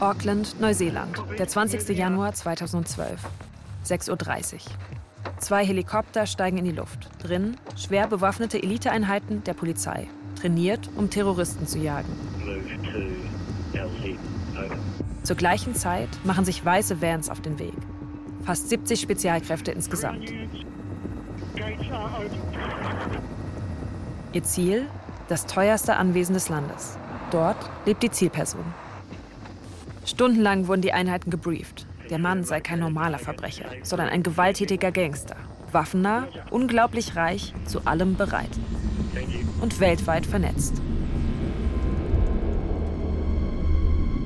Auckland, Neuseeland, der 20. Januar 2012. 6.30 Uhr. Zwei Helikopter steigen in die Luft. Drin schwer bewaffnete Eliteeinheiten der Polizei. Trainiert, um Terroristen zu jagen. Move to L7. Over. Zur gleichen Zeit machen sich weiße Vans auf den Weg. Fast 70 Spezialkräfte insgesamt. Ihr Ziel? Das teuerste Anwesen des Landes. Dort lebt die Zielperson. Stundenlang wurden die Einheiten gebrieft. Der Mann sei kein normaler Verbrecher, sondern ein gewalttätiger Gangster. Waffennah, unglaublich reich, zu allem bereit. Und weltweit vernetzt.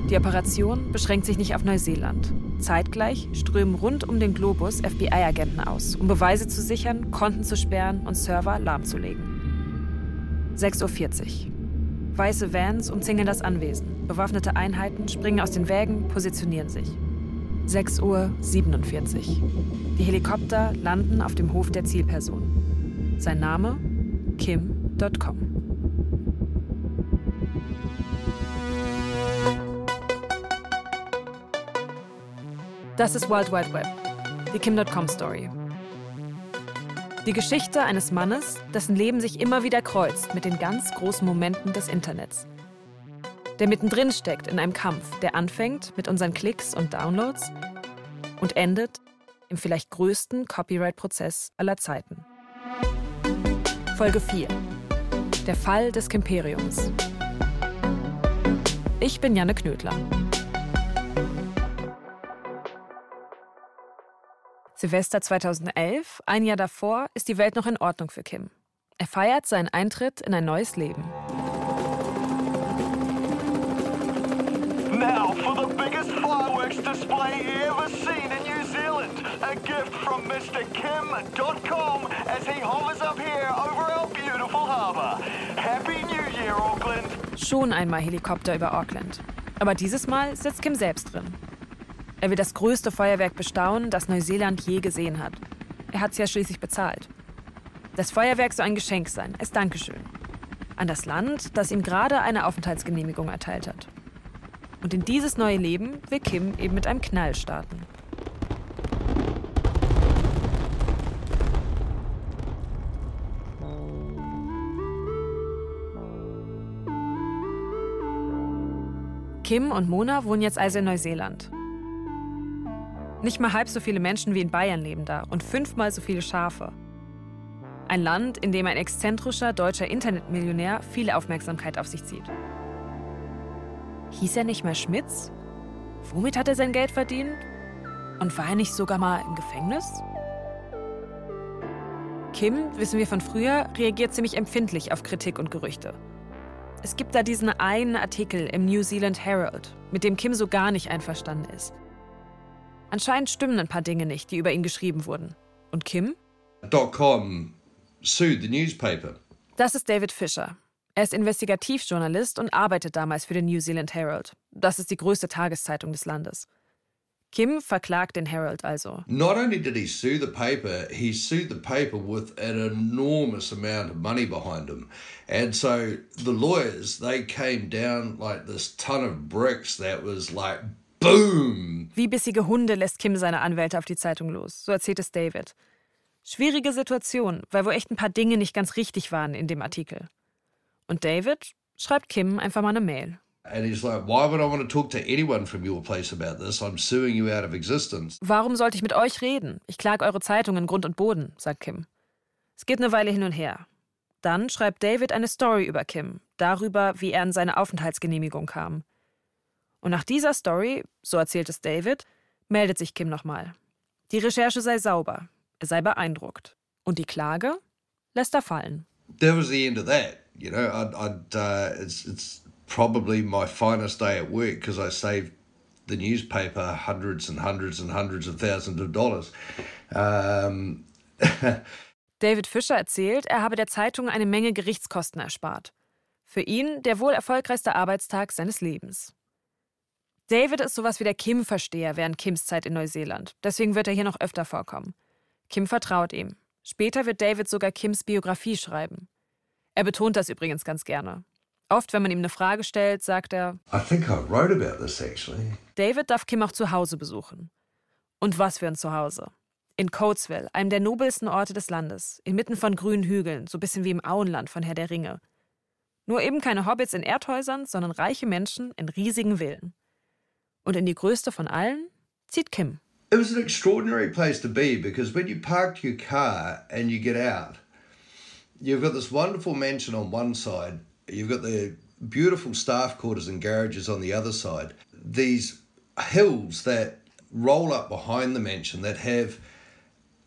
Die Operation beschränkt sich nicht auf Neuseeland. Zeitgleich strömen rund um den Globus FBI-Agenten aus, um Beweise zu sichern, Konten zu sperren und Server lahmzulegen. 6.40 Uhr. Weiße Vans umzingeln das Anwesen. Bewaffnete Einheiten springen aus den Wägen, positionieren sich. 6.47 Uhr. Die Helikopter landen auf dem Hof der Zielperson. Sein Name? Kim.com. Das ist World Wide Web, die Kim.com Story. Die Geschichte eines Mannes, dessen Leben sich immer wieder kreuzt mit den ganz großen Momenten des Internets. Der mittendrin steckt in einem Kampf, der anfängt mit unseren Klicks und Downloads und endet im vielleicht größten Copyright-Prozess aller Zeiten. Folge 4. Der Fall des Kimperiums. Ich bin Janne Knödler. Silvester 2011, ein Jahr davor, ist die Welt noch in Ordnung für Kim. Er feiert seinen Eintritt in ein neues Leben. Now for the biggest fireworks display ever seen in New Zealand. A gift from Mr. Kim.com as he hovers up here over our beautiful harbour. Happy New Year, Auckland. Schon einmal Helikopter über Auckland. Aber dieses Mal sitzt Kim selbst drin. Er will das größte Feuerwerk bestaunen, das Neuseeland je gesehen hat. Er hat es ja schließlich bezahlt. Das Feuerwerk soll ein Geschenk sein, als Dankeschön. An das Land, das ihm gerade eine Aufenthaltsgenehmigung erteilt hat. Und in dieses neue Leben will Kim eben mit einem Knall starten. Kim und Mona wohnen jetzt also in Neuseeland. Nicht mal halb so viele Menschen wie in Bayern leben da und fünfmal so viele Schafe. Ein Land, in dem ein exzentrischer deutscher Internetmillionär viel Aufmerksamkeit auf sich zieht. Hieß er nicht mehr Schmitz? Womit hat er sein Geld verdient? Und war er nicht sogar mal im Gefängnis? Kim, wissen wir von früher, reagiert ziemlich empfindlich auf Kritik und Gerüchte. Es gibt da diesen einen Artikel im New Zealand Herald, mit dem Kim so gar nicht einverstanden ist. Anscheinend stimmen ein paar Dinge nicht, die über ihn geschrieben wurden. Und Kim? .com sued the newspaper. Das ist David Fisher. Er ist Investigativjournalist und arbeitet damals für den New Zealand Herald. Das ist die größte Tageszeitung des Landes. Kim verklagt den Herald also. Not only did he sue the paper, he sued the paper with an enormous amount of money behind him. And so the lawyers, they came down like this ton of bricks that was like boom. Wie bissige Hunde lässt Kim seine Anwälte auf die Zeitung los. So erzählt es David. Schwierige Situation, weil wohl echt ein paar Dinge nicht ganz richtig waren in dem Artikel. Und David schreibt Kim einfach mal eine Mail. And he's like, why would I want to talk to anyone from your place about this? I'm suing you out of existence. Warum sollte ich mit euch reden? Ich klage eure Zeitung in Grund und Boden, sagt Kim. Es geht eine Weile hin und her. Dann schreibt David eine Story über Kim, darüber, wie er an seine Aufenthaltsgenehmigung kam. Und nach dieser Story, so erzählt es David, meldet sich Kim nochmal. Die Recherche sei sauber, er sei beeindruckt. Und die Klage lässt er fallen. That was the end of that. You know, I'd, I'd uh, it's, it's probably my finest day at work because I saved the newspaper hundreds and hundreds and hundreds of thousands of dollars. Um, David Fischer erzählt, er habe der Zeitung eine Menge Gerichtskosten erspart. Für ihn der wohl erfolgreichste Arbeitstag seines Lebens. David ist sowas wie der Kim-Versteher während Kims Zeit in Neuseeland. Deswegen wird er hier noch öfter vorkommen. Kim vertraut ihm. Später wird David sogar Kims Biografie schreiben. Er betont das übrigens ganz gerne. Oft, wenn man ihm eine Frage stellt, sagt er, I think I wrote about this actually. David darf Kim auch zu Hause besuchen. Und was für ein Zuhause. In Coatesville, einem der nobelsten Orte des Landes, inmitten von grünen Hügeln, so bisschen wie im Auenland von Herr der Ringe. Nur eben keine Hobbits in Erdhäusern, sondern reiche Menschen in riesigen Villen. Und in die größte von allen zieht Kim. It was an extraordinary place to be because when you park your car and you get out, you've got this wonderful mansion on one side, you've got the beautiful staff quarters and garages on the other side, these hills that roll up behind the mansion that have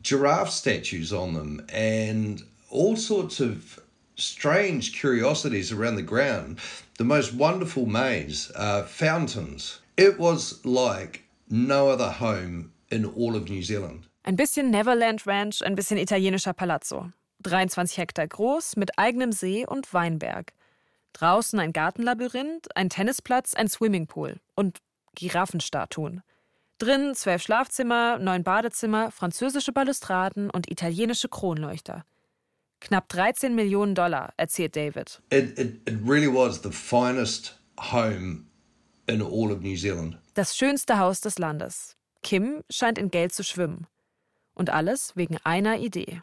giraffe statues on them and all sorts of strange curiosities around the ground. The most wonderful maze, uh, fountains. It was like no other home in all of New Zealand. Ein bisschen Neverland Ranch, ein bisschen italienischer Palazzo. 23 Hektar groß, mit eigenem See und Weinberg. Draußen ein Gartenlabyrinth, ein Tennisplatz, ein Swimmingpool und Giraffenstatuen. Drin zwölf Schlafzimmer, neun Badezimmer, französische Balustraden und italienische Kronleuchter. Knapp 13 Millionen Dollar, erzählt David. It, it, it really was the finest home in all of New Zealand. Das schönste Haus des Landes. Kim scheint in Geld zu schwimmen. Und alles wegen einer Idee.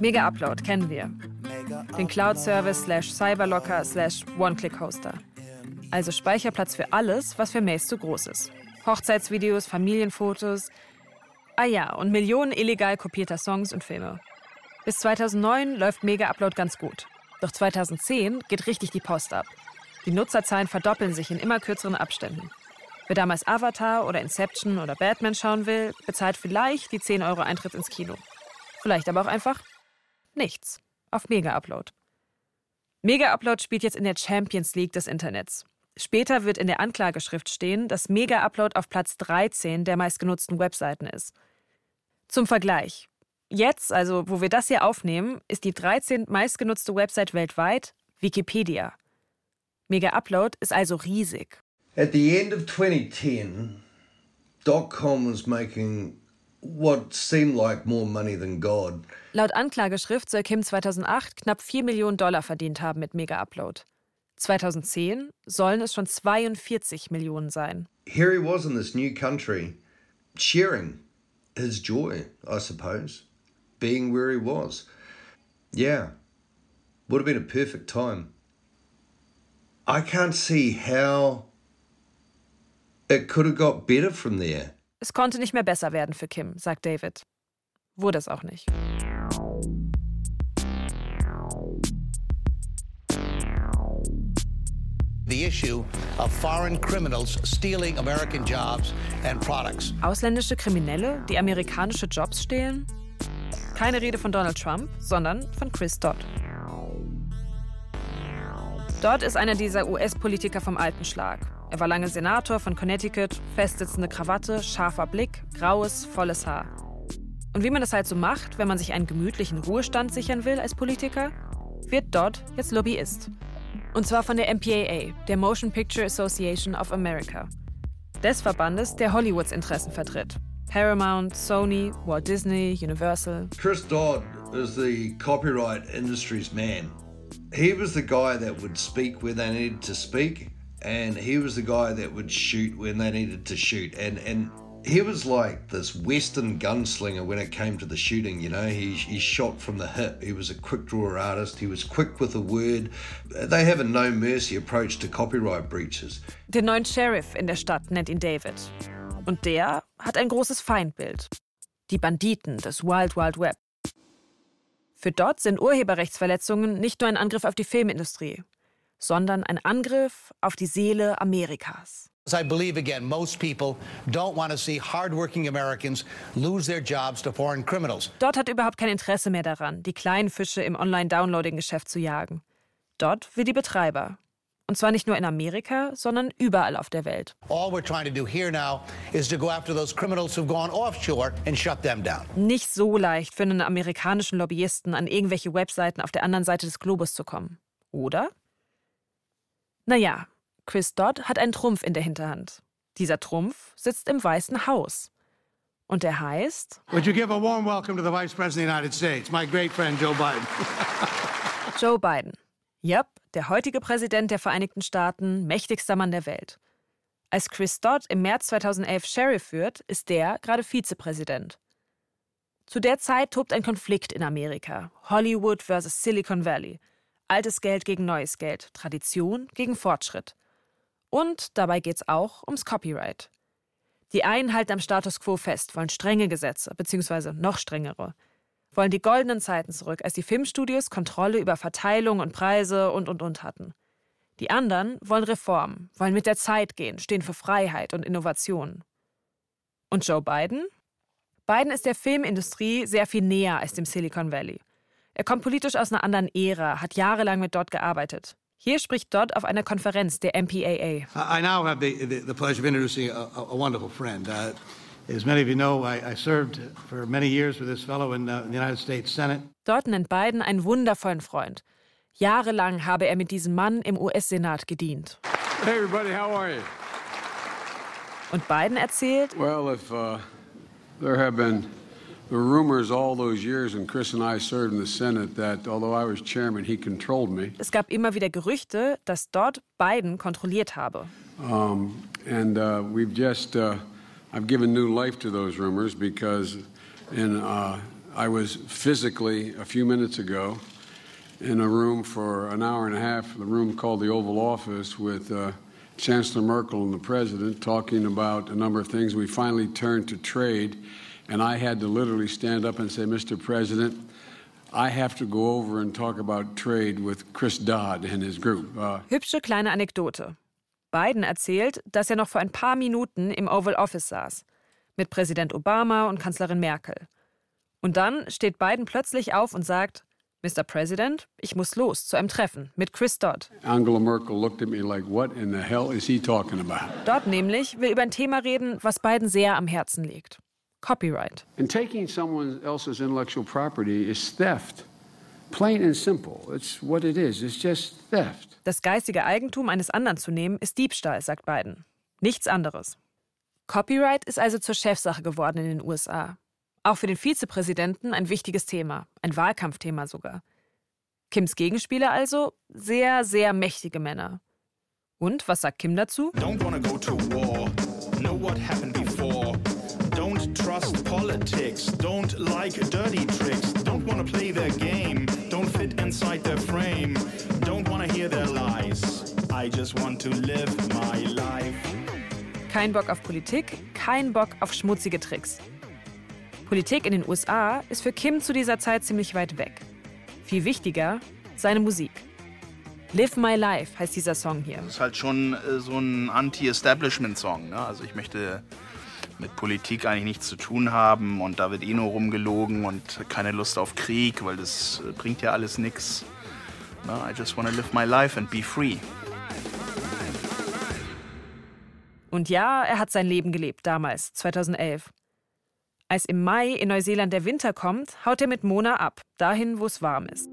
Mega Upload. Kennen wir. Den Cloud-Service slash Cyberlocker slash One-Click-Hoster. Also Speicherplatz für alles, was für Mails zu groß ist. Hochzeitsvideos, Familienfotos. Ah ja, und Millionen illegal kopierter Songs und Filme. Bis 2009 läuft Mega Upload ganz gut. Doch 2010 geht richtig die Post ab. Die Nutzerzahlen verdoppeln sich in immer kürzeren Abständen. Wer damals Avatar oder Inception oder Batman schauen will, bezahlt vielleicht die 10 Euro Eintritt ins Kino. Vielleicht aber auch einfach nichts auf Mega Upload. Mega Upload spielt jetzt in der Champions League des Internets. Später wird in der Anklageschrift stehen, dass Mega Upload auf Platz 13 der meistgenutzten Webseiten ist. Zum Vergleich. Jetzt, also wo wir das hier aufnehmen, ist die 13 meistgenutzte Website weltweit Wikipedia. Mega Upload ist also riesig. At the end of 2010, .com was making what seemed like more money than God. Laut Anklageschrift soll Kim 2008 knapp 4 Millionen Dollar verdient haben mit Mega Upload. 2010 sollen es schon 42 Millionen sein. Here he was in this new country, sharing his joy, I suppose, being where he was. Yeah, would have been a perfect time. I can't see how it could have got better from there. Es konnte nicht mehr besser werden für Kim, sagt David. Wurde es auch nicht. Ausländische Kriminelle, die amerikanische Jobs stehlen? Keine Rede von Donald Trump, sondern von Chris Dodd. Dodd ist einer dieser US-Politiker vom alten Schlag. Er war lange Senator von Connecticut, festsitzende Krawatte, scharfer Blick, graues, volles Haar. Und wie man das halt so macht, wenn man sich einen gemütlichen Ruhestand sichern will als Politiker, wird Dodd jetzt Lobbyist. Und zwar von der MPAA, der Motion Picture Association of America. Des Verbandes, der Hollywoods Interessen vertritt. Paramount, Sony, Walt Disney, Universal. Chris Dodd is the copyright industry's man. He was the guy that would speak when they needed to speak, and he was the guy that would shoot when they needed to shoot. And and he was like this Western gunslinger when it came to the shooting. You know, he he shot from the hip. He was a quick draw artist. He was quick with the word. They have a no mercy approach to copyright breaches. Den neuen Sheriff in der Stadt nennt ihn David. Und der hat ein großes Feindbild. Die Banditen des Wild Wild Web. Für Dodd sind Urheberrechtsverletzungen nicht nur ein Angriff auf die Filmindustrie, sondern ein Angriff auf die Seele Amerikas. I believe again, most people don't want to see hardworking Americans lose their jobs to foreign criminals. Dodd hat überhaupt kein Interesse mehr daran, die kleinen Fische im Online-Downloading-Geschäft zu jagen. Dodd will die Betreiber. Und zwar nicht nur in Amerika, sondern überall auf der Welt. All we're trying to do here now is to go after those criminals who've gone offshore and shut them down. Nicht so leicht für einen amerikanischen Lobbyisten an irgendwelche Webseiten auf der anderen Seite des Globus zu kommen. Oder? Naja, Chris Dodd hat einen Trumpf in der Hinterhand. Dieser Trumpf sitzt im Weißen Haus. Und er heißt Would you give a warm welcome to the Vice President of the United States, my great friend Joe Biden? Joe Biden. Yep, der heutige Präsident der Vereinigten Staaten, mächtigster Mann der Welt. Als Chris Dodd im März 2011 Sheriff wird, ist der gerade Vizepräsident. Zu der Zeit tobt ein Konflikt in Amerika. Hollywood versus Silicon Valley. Altes Geld gegen neues Geld. Tradition gegen Fortschritt. Und dabei geht's auch ums Copyright. Die einen halten am Status quo fest, wollen strenge Gesetze, beziehungsweise noch strengere. Wollen die goldenen Zeiten zurück, als die Filmstudios Kontrolle über Verteilung und Preise und und und hatten. Die anderen wollen Reformen, wollen mit der Zeit gehen, stehen für Freiheit und Innovation. Und Joe Biden? Biden ist der Filmindustrie sehr viel näher als dem Silicon Valley. Er kommt politisch aus einer anderen Ära, hat jahrelang mit dort gearbeitet. Hier spricht Dodd auf einer Konferenz der MPAA. I now have the, the, the pleasure of introducing a, a wonderful friend. Uh, as many of you know, I, I, served for many years with this fellow in, uh, the United States Senate. Dort nennt Biden einen wundervollen Freund. Jahrelang habe er mit diesem Mann im US-Senat gedient. Hey everybody, how are you? Und Biden erzählt, Well, if uh, there have been the rumors all those years when Chris and I served in the Senate that although I was chairman, he controlled me. es gab immer wieder Gerüchte, dass dort Biden kontrolliert habe. Um, and uh, we've just, uh, I've given new life to those rumors because in, uh, I was physically, a few minutes ago, in a room for an hour and a half, the room called the Oval Office, with uh, Chancellor Merkel and the President talking about a number of things. We finally turned to trade, and I had to literally stand up and say, Mr. President, I have to go over and talk about trade with Chris Dodd and his group. Uh, Hübsche kleine Anekdote. Biden erzählt, dass er noch vor ein paar Minuten im Oval Office saß. Mit Präsident Obama und Kanzlerin Merkel. Und dann steht Biden plötzlich auf und sagt, Mr. President, ich muss los zu einem Treffen mit Chris Dodd. Angela Merkel looked at me like, what in the hell is he talking about? Dodd nämlich will über ein Thema reden, was Biden sehr am Herzen liegt. Copyright. And taking someone else's intellectual property is theft. Plain and simple. It's what it is. It's just theft. Das geistige Eigentum eines anderen zu nehmen, ist Diebstahl, sagt Biden. Nichts anderes. Copyright ist also zur Chefsache geworden in den USA. Auch für den Vizepräsidenten ein wichtiges Thema, ein Wahlkampfthema sogar. Kims Gegenspieler also sehr, sehr mächtige Männer. Und was sagt Kim dazu? Don't wanna go to war. Know what happened before. Don't trust politics. Don't like dirty tricks. Don't wanna play their game. Don't fit inside their frame. Don't wanna hear their lies. I just want to live my life. Kein Bock auf Politik, kein Bock auf schmutzige Tricks. Politik in den USA ist für Kim zu dieser Zeit ziemlich weit weg. Viel wichtiger, seine Musik. Live My Life heißt dieser Song hier. ist halt schon äh, so ein Anti-Establishment-Song. Ne? Also ich möchte mit Politik eigentlich nichts zu tun haben und da wird eh nur rumgelogen und keine Lust auf Krieg, weil das äh, bringt ja alles nichts. Ne? I just wanna live my life and be free. Und ja, er hat sein Leben gelebt damals, 2011. Als im Mai in Neuseeland der Winter kommt, haut er mit Mona ab, dahin, wo es warm ist.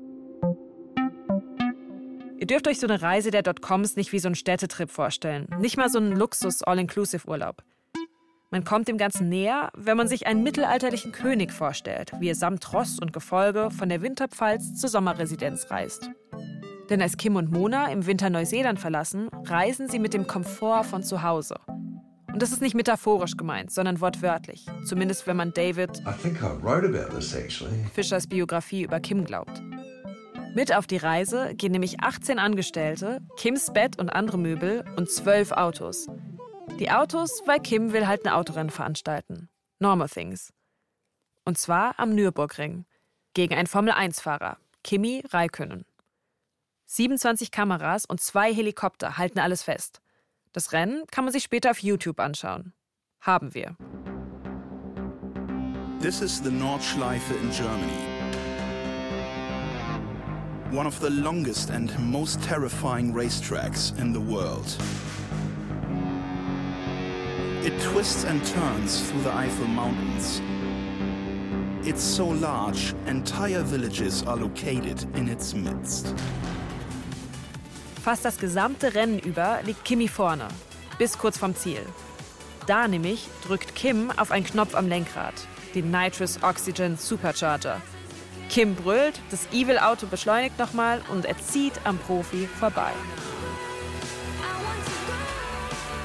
Ihr dürft euch so eine Reise der Dotcoms nicht wie so einen Städtetrip vorstellen, nicht mal so einen Luxus-All-Inclusive-Urlaub. Man kommt dem Ganzen näher, wenn man sich einen mittelalterlichen König vorstellt, wie er samt Ross und Gefolge von der Winterpfalz zur Sommerresidenz reist. Denn als Kim und Mona im Winter Neuseeland verlassen, reisen sie mit dem Komfort von zu Hause. Und das ist nicht metaphorisch gemeint, sondern wortwörtlich. Zumindest wenn man David I I. Fischers Biografie über Kim glaubt. Mit auf die Reise gehen nämlich 18 Angestellte, Kims Bett und andere Möbel und 12 Autos. Die Autos, weil Kim will halt ein Autorennen veranstalten. Normal Things. Und zwar am Nürburgring. Gegen einen Formel-1-Fahrer, Kimi Räikkönen. 27 Kameras und zwei Helikopter halten alles fest. Das Rennen kann man sich später auf YouTube anschauen. Haben wir. This is the Nordschleife in Germany. One of the longest and most terrifying racetracks in the world. It twists and turns through the Eifel Mountains. It's so large, entire villages are located in its midst. Fast das gesamte Rennen über liegt Kimi vorne, bis kurz vorm Ziel. Da nämlich drückt Kim auf einen Knopf am Lenkrad, den Nitrous Oxygen Supercharger. Kim brüllt, das Evil-Auto beschleunigt nochmal und er zieht am Profi vorbei.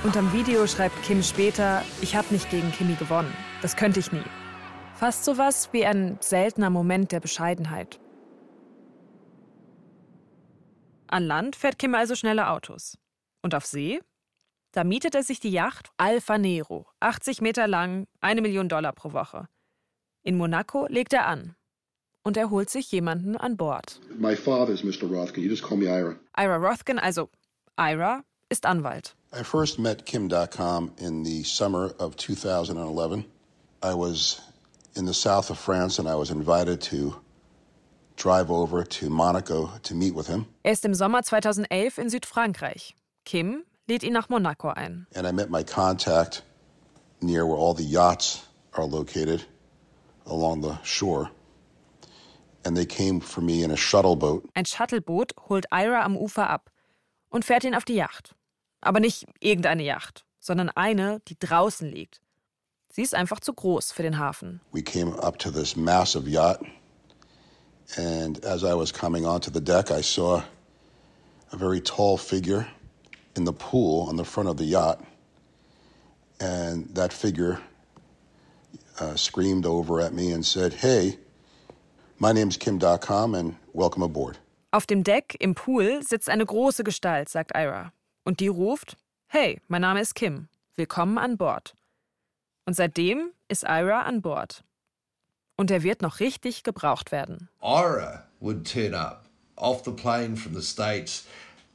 Und am Video schreibt Kim später, ich habe nicht gegen Kimi gewonnen. Das könnte ich nie. Fast sowas wie ein seltener Moment der Bescheidenheit. An Land fährt Kim also schnelle Autos. Und auf See? Da mietet er sich die Yacht Alfa Nero, 80 Meter lang, eine Million Dollar pro Woche. In Monaco legt er an. Und er holt sich jemanden an Bord. My father is Mr. Rothkin. You just call me Ira. Ira Rothkin, also Ira, ist Anwalt. I first met Kim.com in the summer of 2011. I was in the south of France and I was invited to drive over to Monaco to meet with him. Er ist im Sommer 2011 in Südfrankreich. Kim lädt ihn nach Monaco ein. And I met my contact near where all the yachts are located along the shore. And they came for me in a shuttle boat. Ein Shuttleboot holt Ira am Ufer ab und fährt ihn auf die Yacht. Aber nicht irgendeine Yacht, sondern eine, die draußen liegt. Sie ist einfach zu groß für den Hafen. We came up to this massive yacht. And as I was coming onto the deck, I saw a very tall figure in the pool on the front of the yacht. And that figure uh, screamed over at me and said, Hey, my name's Kim.com and welcome aboard. Auf dem Deck im Pool sitzt eine große Gestalt, sagt Ira. Und die ruft: Hey, mein Name ist Kim. Willkommen an Bord. Und seitdem ist Ira an Bord. Und er wird noch richtig gebraucht werden. Ira would turn up off the plane from the States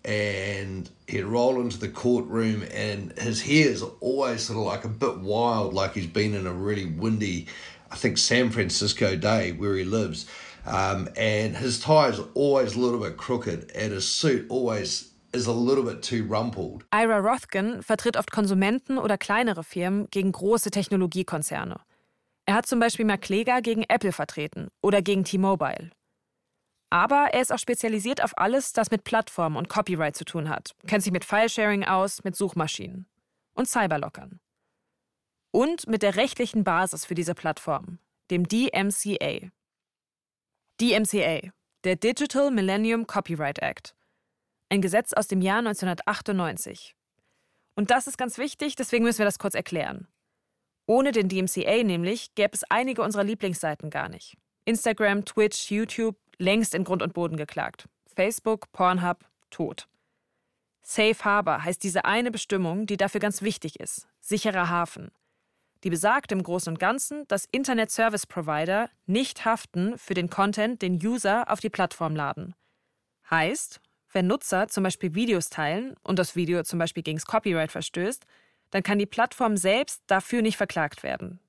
and he'd roll into the courtroom and his hair is always sort of like a bit wild, like he's been in a really windy, I think San Francisco day where he lives. Um, and his tie is always a little bit crooked and his suit always is a little bit too rumpled. Ira Rothkin vertritt oft Konsumenten oder kleinere Firmen gegen große Technologiekonzerne. Er hat zum Beispiel Kläger gegen Apple vertreten oder gegen T-Mobile. Aber er ist auch spezialisiert auf alles, das mit Plattformen und Copyright zu tun hat. Kennt sich mit Filesharing aus, mit Suchmaschinen und Cyberlockern. Und mit der rechtlichen Basis für diese Plattform, dem DMCA. DMCA, der Digital Millennium Copyright Act. Ein Gesetz aus dem Jahr 1998. Und das ist ganz wichtig, deswegen müssen wir das kurz erklären. Ohne den DMCA nämlich gäbe es einige unserer Lieblingsseiten gar nicht. Instagram, Twitch, YouTube längst in Grund und Boden geklagt. Facebook, Pornhub, tot. Safe Harbor heißt diese eine Bestimmung, die dafür ganz wichtig ist. Sicherer Hafen. Die besagt im Großen und Ganzen, dass Internet Service Provider nicht haften für den Content, den User auf die Plattform laden. Heißt, wenn Nutzer zum Beispiel Videos teilen und das Video zum Beispiel gegen das Copyright verstößt, dann kann die Plattform selbst dafür nicht verklagt werden.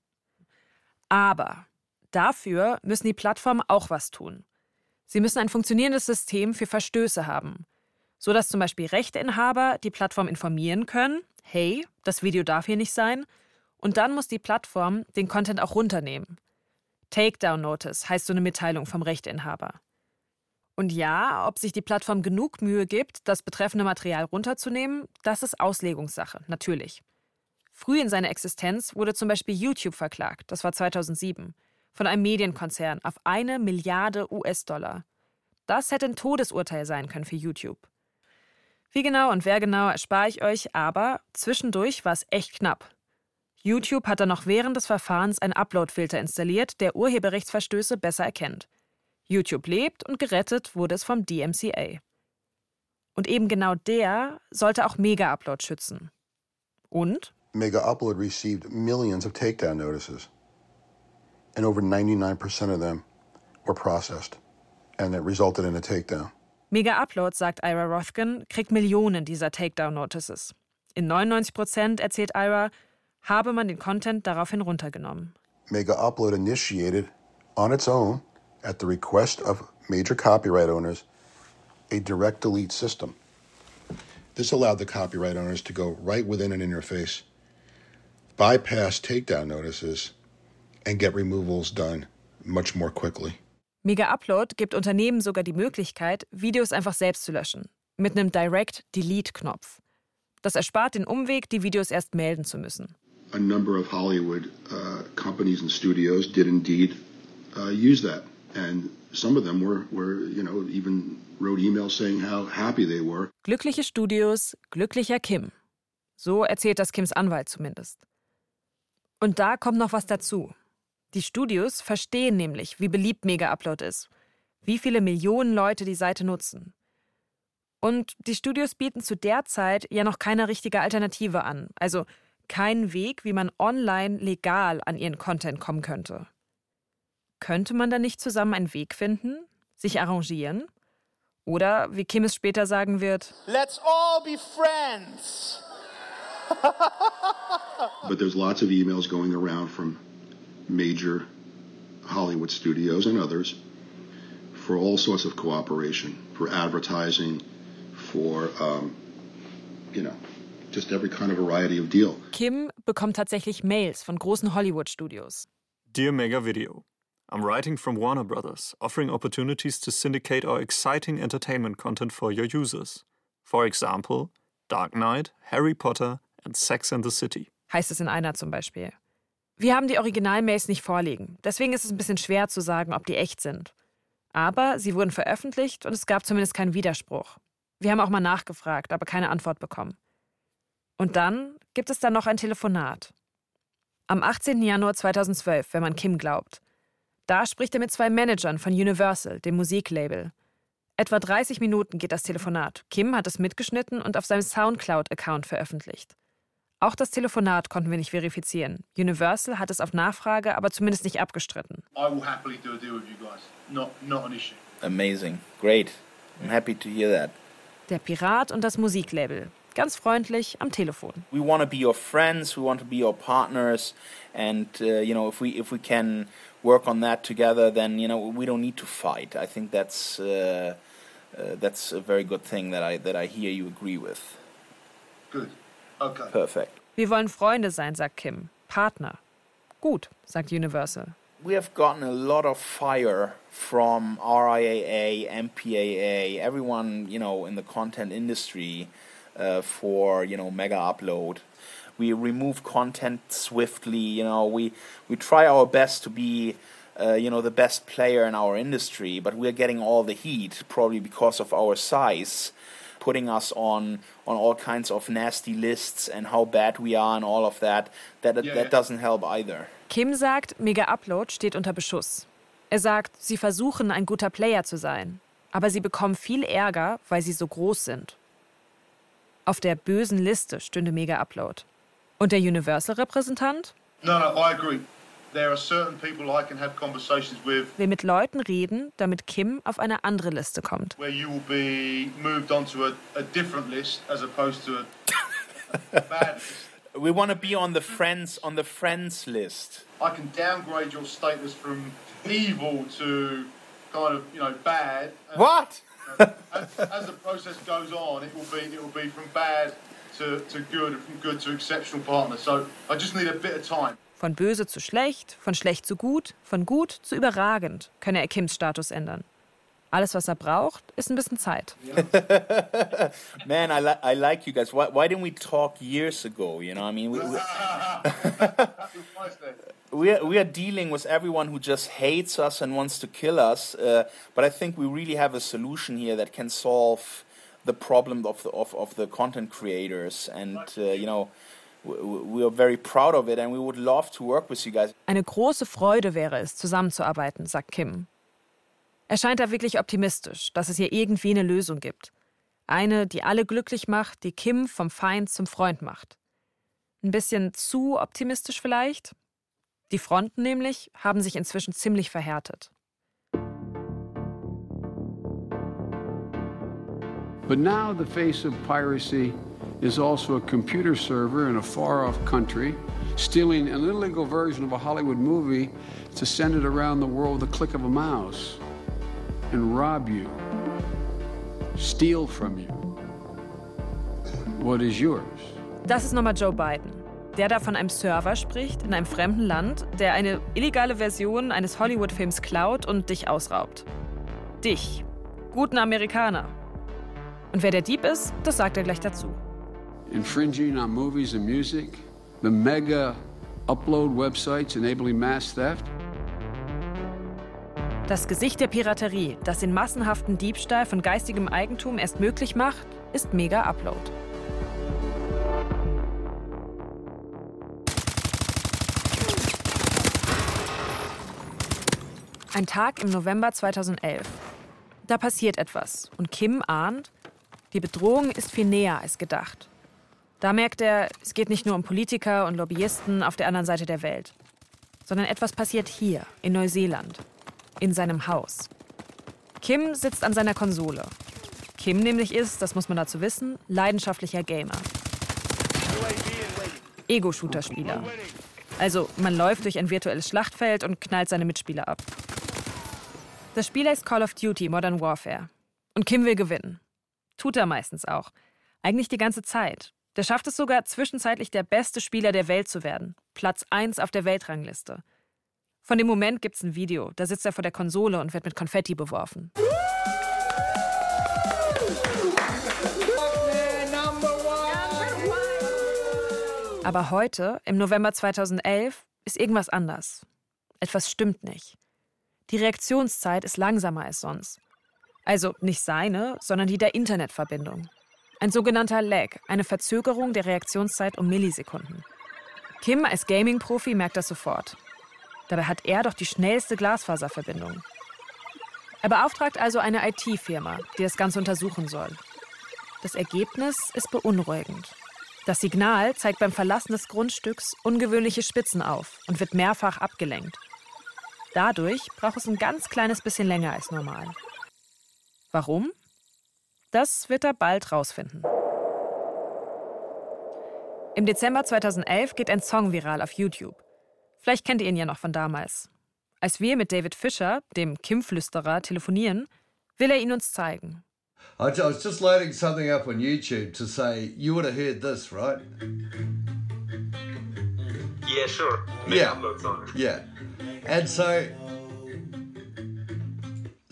Aber dafür müssen die Plattformen auch was tun. Sie müssen ein funktionierendes System für Verstöße haben, so dass zum Beispiel Rechteinhaber die Plattform informieren können, hey, das Video darf hier nicht sein, und dann muss die Plattform den Content auch runternehmen. Takedown Notice heißt so eine Mitteilung vom Rechteinhaber. Und ja, ob sich die Plattform genug Mühe gibt, das betreffende Material runterzunehmen, das ist Auslegungssache, natürlich. Früh in seiner Existenz wurde zum Beispiel YouTube verklagt, das war 2007, von einem Medienkonzern auf eine Milliarde US-Dollar. Das hätte ein Todesurteil sein können für YouTube. Wie genau und wer genau erspare ich euch, aber zwischendurch war es echt knapp. YouTube hat dann noch während des Verfahrens einen Upload-Filter installiert, der Urheberrechtsverstöße besser erkennt. YouTube lebt und gerettet wurde es vom DMCA. Und eben genau der sollte auch Mega-Upload schützen. Und Mega Upload received millions of takedown notices, and over 99% of them were processed, and it resulted in a takedown. Mega Upload, sagt Ira Rothkin, kriegt Millionen dieser Takedown-Notices. In 99 Prozent, erzählt Ira, habe man den Content daraufhin runtergenommen. Mega Upload initiated on its own, at the request of major copyright owners, a direct delete system. This allowed the copyright owners to go right within an interface bypass takedown notices and get removals done much more quickly. Mega Upload gibt Unternehmen sogar die Möglichkeit, Videos einfach selbst zu löschen. Mit einem Direct Delete-Knopf. Das erspart den Umweg, die Videos erst melden zu müssen. a number of Hollywood uh, companies and studios did indeed uh, use that, Glückliche Studios, glücklicher Kim. So erzählt das Kims Anwalt zumindest. Und da kommt noch was dazu. Die Studios verstehen nämlich, wie beliebt Mega Upload ist, wie viele Millionen Leute die Seite nutzen. Und die Studios bieten zu der Zeit ja noch keine richtige Alternative an, also keinen Weg, wie man online legal an ihren Content kommen könnte. Könnte man da nicht zusammen einen Weg finden, sich arrangieren? Oder, wie Kim es später sagen wird, Let's all be friends. But there's lots of emails going around from major Hollywood studios and others for all sorts of cooperation, for advertising, for, um, you know, just every kind of variety of deal. Kim bekommt tatsächlich Mails von großen Hollywood-Studios. Dear Mega Video, I'm writing from Warner Brothers, offering opportunities to syndicate our exciting entertainment content for your users. For example, Dark Knight, Harry Potter and Sex and the City. Heißt es in einer zum Beispiel. Wir haben die Originalmails nicht vorliegen, deswegen ist es ein bisschen schwer zu sagen, ob die echt sind. Aber sie wurden veröffentlicht und es gab zumindest keinen Widerspruch. Wir haben auch mal nachgefragt, aber keine Antwort bekommen. Und dann gibt es dann noch ein Telefonat. Am 18. Januar 2012, wenn man Kim glaubt. Da spricht er mit zwei Managern von Universal, dem Musiklabel. Etwa 30 Minuten geht das Telefonat. Kim hat es mitgeschnitten und auf seinem Soundcloud-Account veröffentlicht. Auch das Telefonat konnten wir nicht verifizieren. Universal hat es auf Nachfrage aber zumindest nicht abgestritten. I will happily do a deal with you guys. Not, not an issue. Amazing. Great. I'm happy to hear that. Der Pirat und das Musiklabel. Ganz freundlich am Telefon. We want to be your friends, we want to be your partners and uh, you know if we if we can work on that together then you know we don't need to fight. I think that's uh, uh, that's a very good thing that I that I hear you agree with. Good. Okay. Perfect. Wir wollen Freunde sein, sagt Kim. Partner. Gut, sagt Universal. We have gotten a lot of fire from RIAA, MPAA, everyone you know in the content industry uh, for you know mega upload. We remove content swiftly. You know we we try our best to be. Uh, you know the best player in our industry, but we're getting all the heat probably because of our size, putting us on on all kinds of nasty lists and how bad we are and all of that. That Yeah, that yeah. doesn't help either. Kim sagt, Mega Upload steht unter Beschuss. Er sagt, sie versuchen, ein guter Player zu sein. Aber sie bekommen viel Ärger, weil sie so groß sind. Auf der bösen Liste stünde Mega Upload. Und der Universal-Repräsentant No, no, I agree. There are certain people I can have conversations with will mit Leuten reden, damit Kim auf eine andere Liste kommt. where you will be moved onto a, a different list as opposed to a bad list. We want to be on the friends on the friends list. I can downgrade your status from evil to kind of, you know, bad. And, What? As, as the process goes on, it will be it will be from bad to, to good, from good to exceptional partner. So I just need a bit of time. Von böse zu schlecht, von schlecht zu gut, von gut zu überragend könne er Kims Status ändern. Alles, was er braucht, ist ein bisschen Zeit. Man, I, li- I like you guys. Why, why didn't we talk years ago? You know, I mean, we, we, we, are, we are dealing with everyone who just hates us and wants to kill us. Uh, but I think we really have a solution here that can solve the problem of the, of, of the content creators. And, uh, you know, we, are very proud of it and we would love to work with you guys. Eine große Freude wäre es, zusammenzuarbeiten, sagt Kim. Er scheint da wirklich optimistisch, dass es hier irgendwie eine Lösung gibt. Eine, die alle glücklich macht, die Kim vom Feind zum Freund macht. Ein bisschen zu optimistisch vielleicht? Die Fronten nämlich haben sich inzwischen ziemlich verhärtet. But now the face of piracy is also a computer server in a far off country stealing an illegal version of a Hollywood movie to send it around the world with a click of a mouse and rob you, steal from you what is yours. Das ist nochmal Joe Biden, der da von einem Server spricht in einem fremden Land, der eine illegale Version eines Hollywood-Films klaut und dich ausraubt. Dich, guten Amerikaner. Und wer der Dieb ist, das sagt er gleich dazu. Infringing on movies and music, the mega upload websites enabling mass theft. Das Gesicht der Piraterie, das den massenhaften Diebstahl von geistigem Eigentum erst möglich macht, ist Mega Upload. Ein Tag im November 2011. Da passiert etwas und Kim ahnt, die Bedrohung ist viel näher als gedacht. Da merkt er, es geht nicht nur um Politiker und Lobbyisten auf der anderen Seite der Welt, sondern etwas passiert hier, in Neuseeland, in seinem Haus. Kim sitzt an seiner Konsole. Kim nämlich ist, das muss man dazu wissen, leidenschaftlicher Gamer. Ego-Shooter-Spieler. Also man läuft durch ein virtuelles Schlachtfeld und knallt seine Mitspieler ab. Das Spiel heißt Call of Duty Modern Warfare. Und Kim will gewinnen. Tut er meistens auch. Eigentlich die ganze Zeit. Der schafft es sogar, zwischenzeitlich der beste Spieler der Welt zu werden. Platz 1 auf der Weltrangliste. Von dem Moment gibt's ein Video. Da sitzt er vor der Konsole und wird mit Konfetti beworfen. Aber heute, im November 2011, ist irgendwas anders. Etwas stimmt nicht. Die Reaktionszeit ist langsamer als sonst. Also nicht seine, sondern die der Internetverbindung. Ein sogenannter Lag, eine Verzögerung der Reaktionszeit um Millisekunden. Kim als Gaming-Profi merkt das sofort. Dabei hat er doch die schnellste Glasfaserverbindung. Er beauftragt also eine IT-Firma, die das Ganze untersuchen soll. Das Ergebnis ist beunruhigend. Das Signal zeigt beim Verlassen des Grundstücks ungewöhnliche Spitzen auf und wird mehrfach abgelenkt. Dadurch braucht es ein ganz kleines bisschen länger als normal. Warum? Das wird er bald rausfinden. Im Dezember 2011 geht ein Song viral auf YouTube. Vielleicht kennt ihr ihn ja noch von damals. Als wir mit David Fischer, dem Kim-Flüsterer, telefonieren, will er ihn uns zeigen. I was just loading something up on YouTube to say you would have heard this, right? Yeah, sure. Make Yeah. Yeah. And so,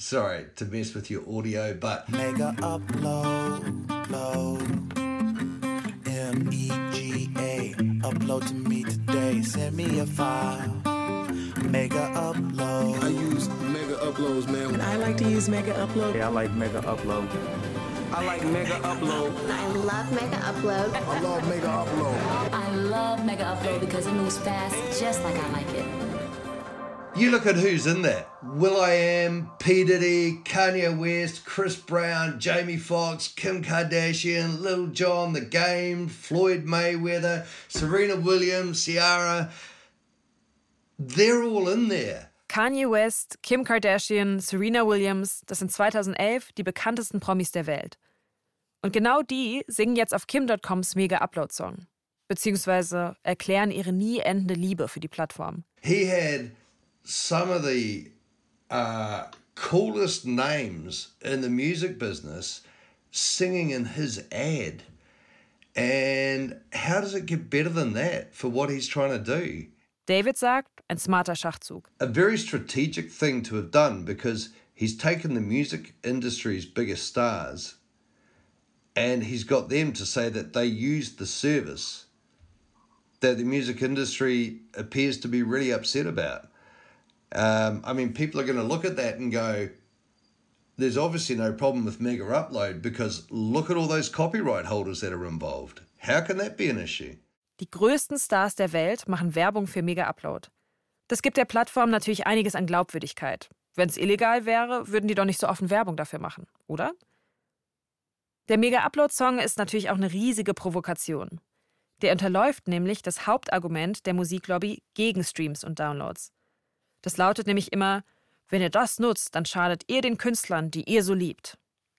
sorry to mess with your audio, but Mega upload, load. M E G A. Upload to me today. Send me a file. Mega upload. I use mega uploads, man. And I like to use Mega Upload. Yeah, I like Mega Upload. I like mega upload. I love Mega Upload. I love mega upload. I love Mega Upload because it moves fast, just like I like it. You look at who's in there Will I Am, P. Diddy, Kanye West, Chris Brown, Jamie Foxx, Kim Kardashian, Lil Jon, The Game, Floyd Mayweather, Serena Williams, Ciara. They're all in there. Kanye West, Kim Kardashian, Serena Williams, das sind 2011 die bekanntesten Promis der Welt. Und genau die singen jetzt auf Kim.coms Mega-Upload-Song. Beziehungsweise erklären ihre nie endende Liebe für die Plattform. he had some of the uh, coolest names in the music business singing in his ad. And how does it get better than that for what he's trying to do? David sagt, ein smarter Schachzug. A very strategic thing to have done because he's taken the music industry's biggest stars and he's got them to say that they used the service that the music industry appears to be really upset about. Um, I mean, people are going to look at that and go, there's obviously no problem with Mega Upload because look at all those copyright holders that are involved. How can that be an issue? Die größten Stars der Welt machen Werbung für Mega Upload. Das gibt der Plattform natürlich einiges an Glaubwürdigkeit. Wenn es illegal wäre, würden die doch nicht so offen Werbung dafür machen, oder? Der Mega Upload Song ist natürlich auch eine riesige Provokation. Der unterläuft nämlich das Hauptargument der Musiklobby gegen Streams und Downloads. Das lautet nämlich immer, wenn ihr das nutzt, dann schadet ihr den Künstlern, die ihr so liebt.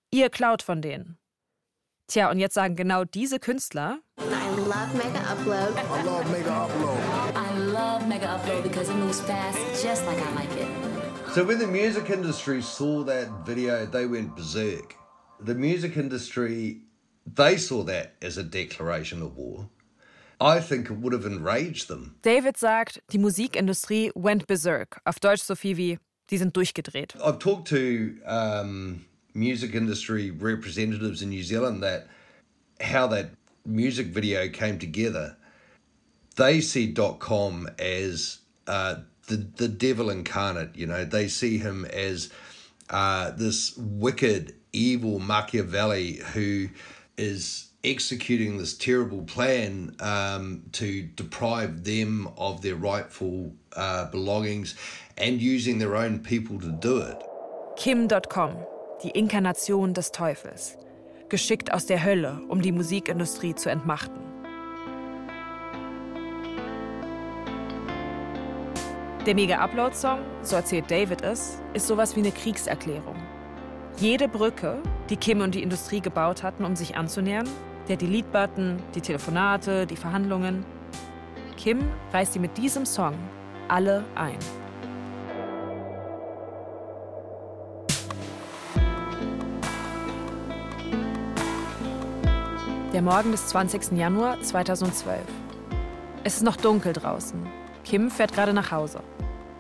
Ihr klaut von denen. Tja, und jetzt sagen genau diese Künstler, I love Mega Upload. I love mega upload. I love Mega Upload because it moves fast, just like I like it. So when the music industry saw that video, they went berserk. The music industry, they saw that as a declaration of war. I think it would have enraged them. David sagt, die Musikindustrie went berserk. Auf Deutsch so viel wie, die sind durchgedreht. I've talked to um, music industry representatives in New Zealand that how that music video came together. they see dot .com as uh, the the devil incarnate. You know, they see him as uh, this wicked, evil Machiavelli who is executing this terrible plan um, to deprive them of their rightful uh, belongings and using their own people to do it. Kim.com, die Inkarnation des Teufels. Geschickt aus der Hölle, um die Musikindustrie zu entmachten. Der Mega-Upload-Song, so erzählt David es, ist sowas wie eine Kriegserklärung. Jede Brücke, die Kim und die Industrie gebaut hatten, um sich anzunähern, der Delete-Button, die Telefonate, die Verhandlungen. Kim reißt sie mit diesem Song alle ein. Der Morgen des 20. Januar 2012. Es ist noch dunkel draußen. Kim fährt gerade nach Hause.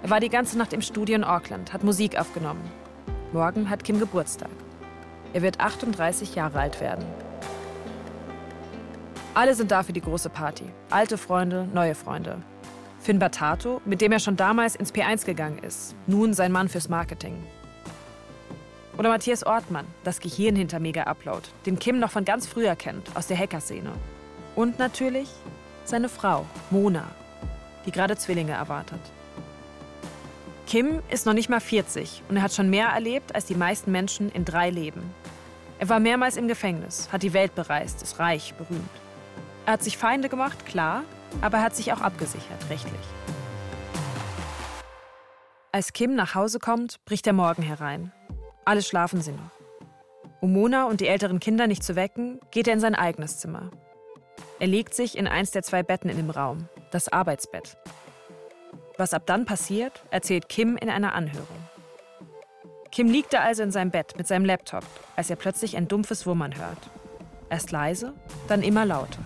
Er war die ganze Nacht im Studio in Auckland, hat Musik aufgenommen. Morgen hat Kim Geburtstag. Er wird 38 Jahre alt werden. Alle sind da für die große Party. Alte Freunde, neue Freunde. Finn Batato, mit dem er schon damals ins P1 gegangen ist, nun sein Mann fürs Marketing. Oder Matthias Ortmann, das Gehirn hinter Mega Upload, den Kim noch von ganz früher kennt, aus der Hacker-Szene. Und natürlich seine Frau, Mona, die gerade Zwillinge erwartet. Kim ist noch nicht mal 40 und er hat schon mehr erlebt als die meisten Menschen in drei Leben. Er war mehrmals im Gefängnis, hat die Welt bereist, ist reich, berühmt. Er hat sich Feinde gemacht, klar, aber er hat sich auch abgesichert, rechtlich. Als Kim nach Hause kommt, bricht der Morgen herein. Alle schlafen sie noch. Um Mona und die älteren Kinder nicht zu wecken, geht er in sein eigenes Zimmer. Er legt sich in eins der zwei Betten in dem Raum, das Arbeitsbett. Was ab dann passiert, erzählt Kim in einer Anhörung. Kim liegt da also in seinem Bett mit seinem Laptop, als er plötzlich ein dumpfes Wummern hört. Erst leise, dann immer lauter.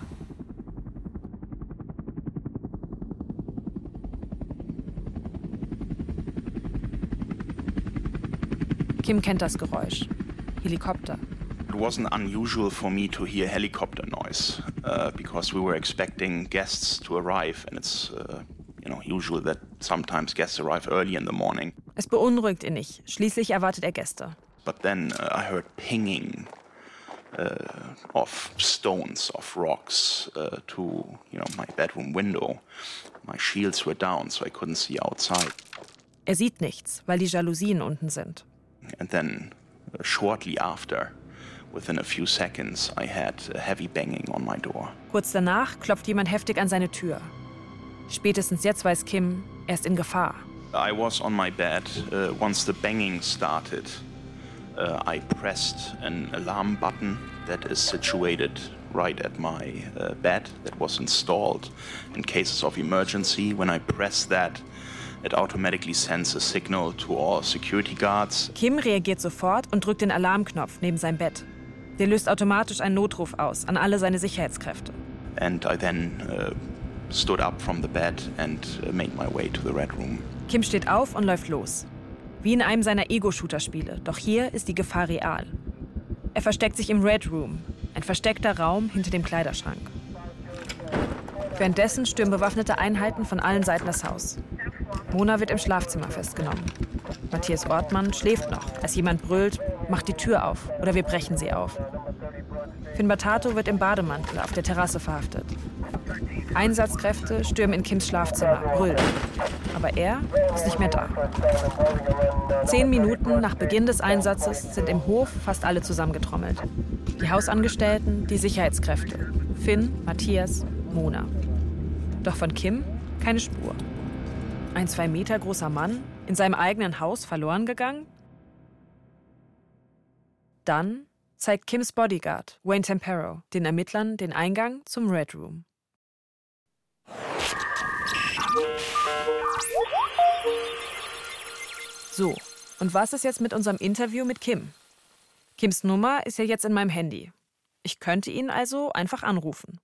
Kim kennt das Geräusch. Helikopter. It wasn't unusual for me to hear helicopter noise uh, because we were expecting guests to arrive, and it's uh, you know usual that sometimes guests arrive early in the morning. Es beunruhigt ihn nicht. Schließlich erwartet er Gäste. But then uh, I heard pinging uh, of stones, of rocks uh, to you know my bedroom window. My shields were down, so I couldn't see outside. Er sieht nichts, weil die Jalousien unten sind. And then, shortly after, within a few seconds, I had a heavy banging on my door. Kurz danach klopft jemand heftig an seine Tür. Spätestens jetzt weiß Kim, er ist in Gefahr. I was on my bed. Uh, once the banging started, uh, I pressed an alarm button that is situated right at my uh, bed that was installed in cases of emergency. When I press that, it automatically sends a signal to all security guards. Kim reagiert sofort und drückt den Alarmknopf neben seinem Bett. Der löst automatisch einen Notruf aus an alle seine Sicherheitskräfte. And I then uh, stood up from the bed and uh, made my way to the Red Room. Kim steht auf und läuft los. Wie in einem seiner Ego-Shooter-Spiele, doch hier ist die Gefahr real. Er versteckt sich im Red Room, ein versteckter Raum hinter dem Kleiderschrank. Währenddessen stürmen bewaffnete Einheiten von allen Seiten das Haus. Mona wird im Schlafzimmer festgenommen. Matthias Ortmann schläft noch, als jemand brüllt, macht die Tür auf oder wir brechen sie auf. Finn Batato wird im Bademantel auf der Terrasse verhaftet. Einsatzkräfte stürmen in Kims Schlafzimmer, brüllen. Aber er ist nicht mehr da. Zehn Minuten nach Beginn des Einsatzes sind im Hof fast alle zusammengetrommelt. Die Hausangestellten, die Sicherheitskräfte. Finn, Matthias, Mona. Doch von Kim keine Spur. Ein zwei Meter großer Mann, in seinem eigenen Haus verloren gegangen? Dann zeigt Kims Bodyguard, Wayne Tempero, den Ermittlern den Eingang zum Red Room. So, und was ist jetzt mit unserem Interview mit Kim? Kims Nummer ist ja jetzt in meinem Handy. Ich könnte ihn also einfach anrufen.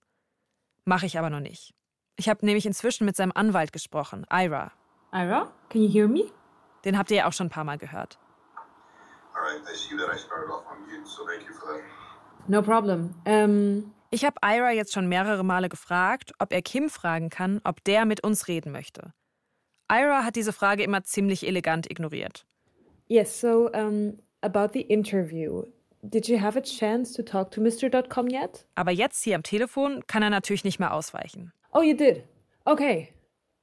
Mache ich aber noch nicht. Ich habe nämlich inzwischen mit seinem Anwalt gesprochen, Ira. Ira, can you hear me? Den habt ihr ja auch schon ein paar Mal gehört. All right, I see that I started off on mute, so thank you for that. No problem. Ähm, Ich habe Ira jetzt schon mehrere Male gefragt, ob er Kim fragen kann, ob der mit uns reden möchte. Ira hat diese Frage immer ziemlich elegant ignoriert. Yes, so um, about the interview. Did you have a chance to talk to Mr.com yet? Aber jetzt hier am Telefon kann er natürlich nicht mehr ausweichen. Oh, you did? Okay.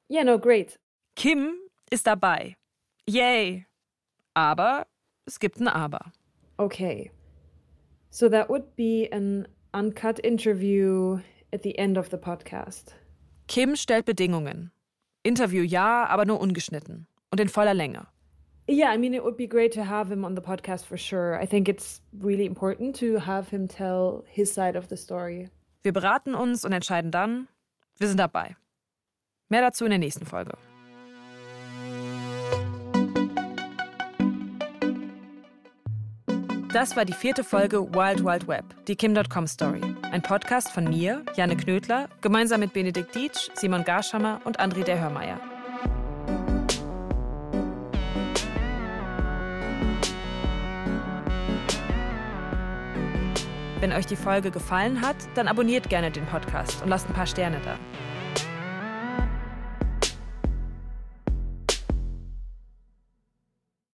Yeah, no, great. Kim ist dabei. Yay. Aber es gibt ein Aber. Okay. So that would be an uncut interview at the end of the podcast. Kim stellt Bedingungen. Interview ja, aber nur ungeschnitten und in voller Länge. Yeah, I mean, it would be great to have him on the podcast for sure. I think it's really important to have him tell his side of the story. Wir beraten uns und entscheiden dann, wir sind dabei. Mehr dazu in der nächsten Folge. Das war die vierte Folge Wild Wild Web, die Kim.com Story. Ein Podcast von mir, Janne Knödler, gemeinsam mit Benedikt Dietsch, Simon Garschammer und André der Hörmeier. Wenn euch die Folge gefallen hat, dann abonniert gerne den Podcast und lasst ein paar Sterne da.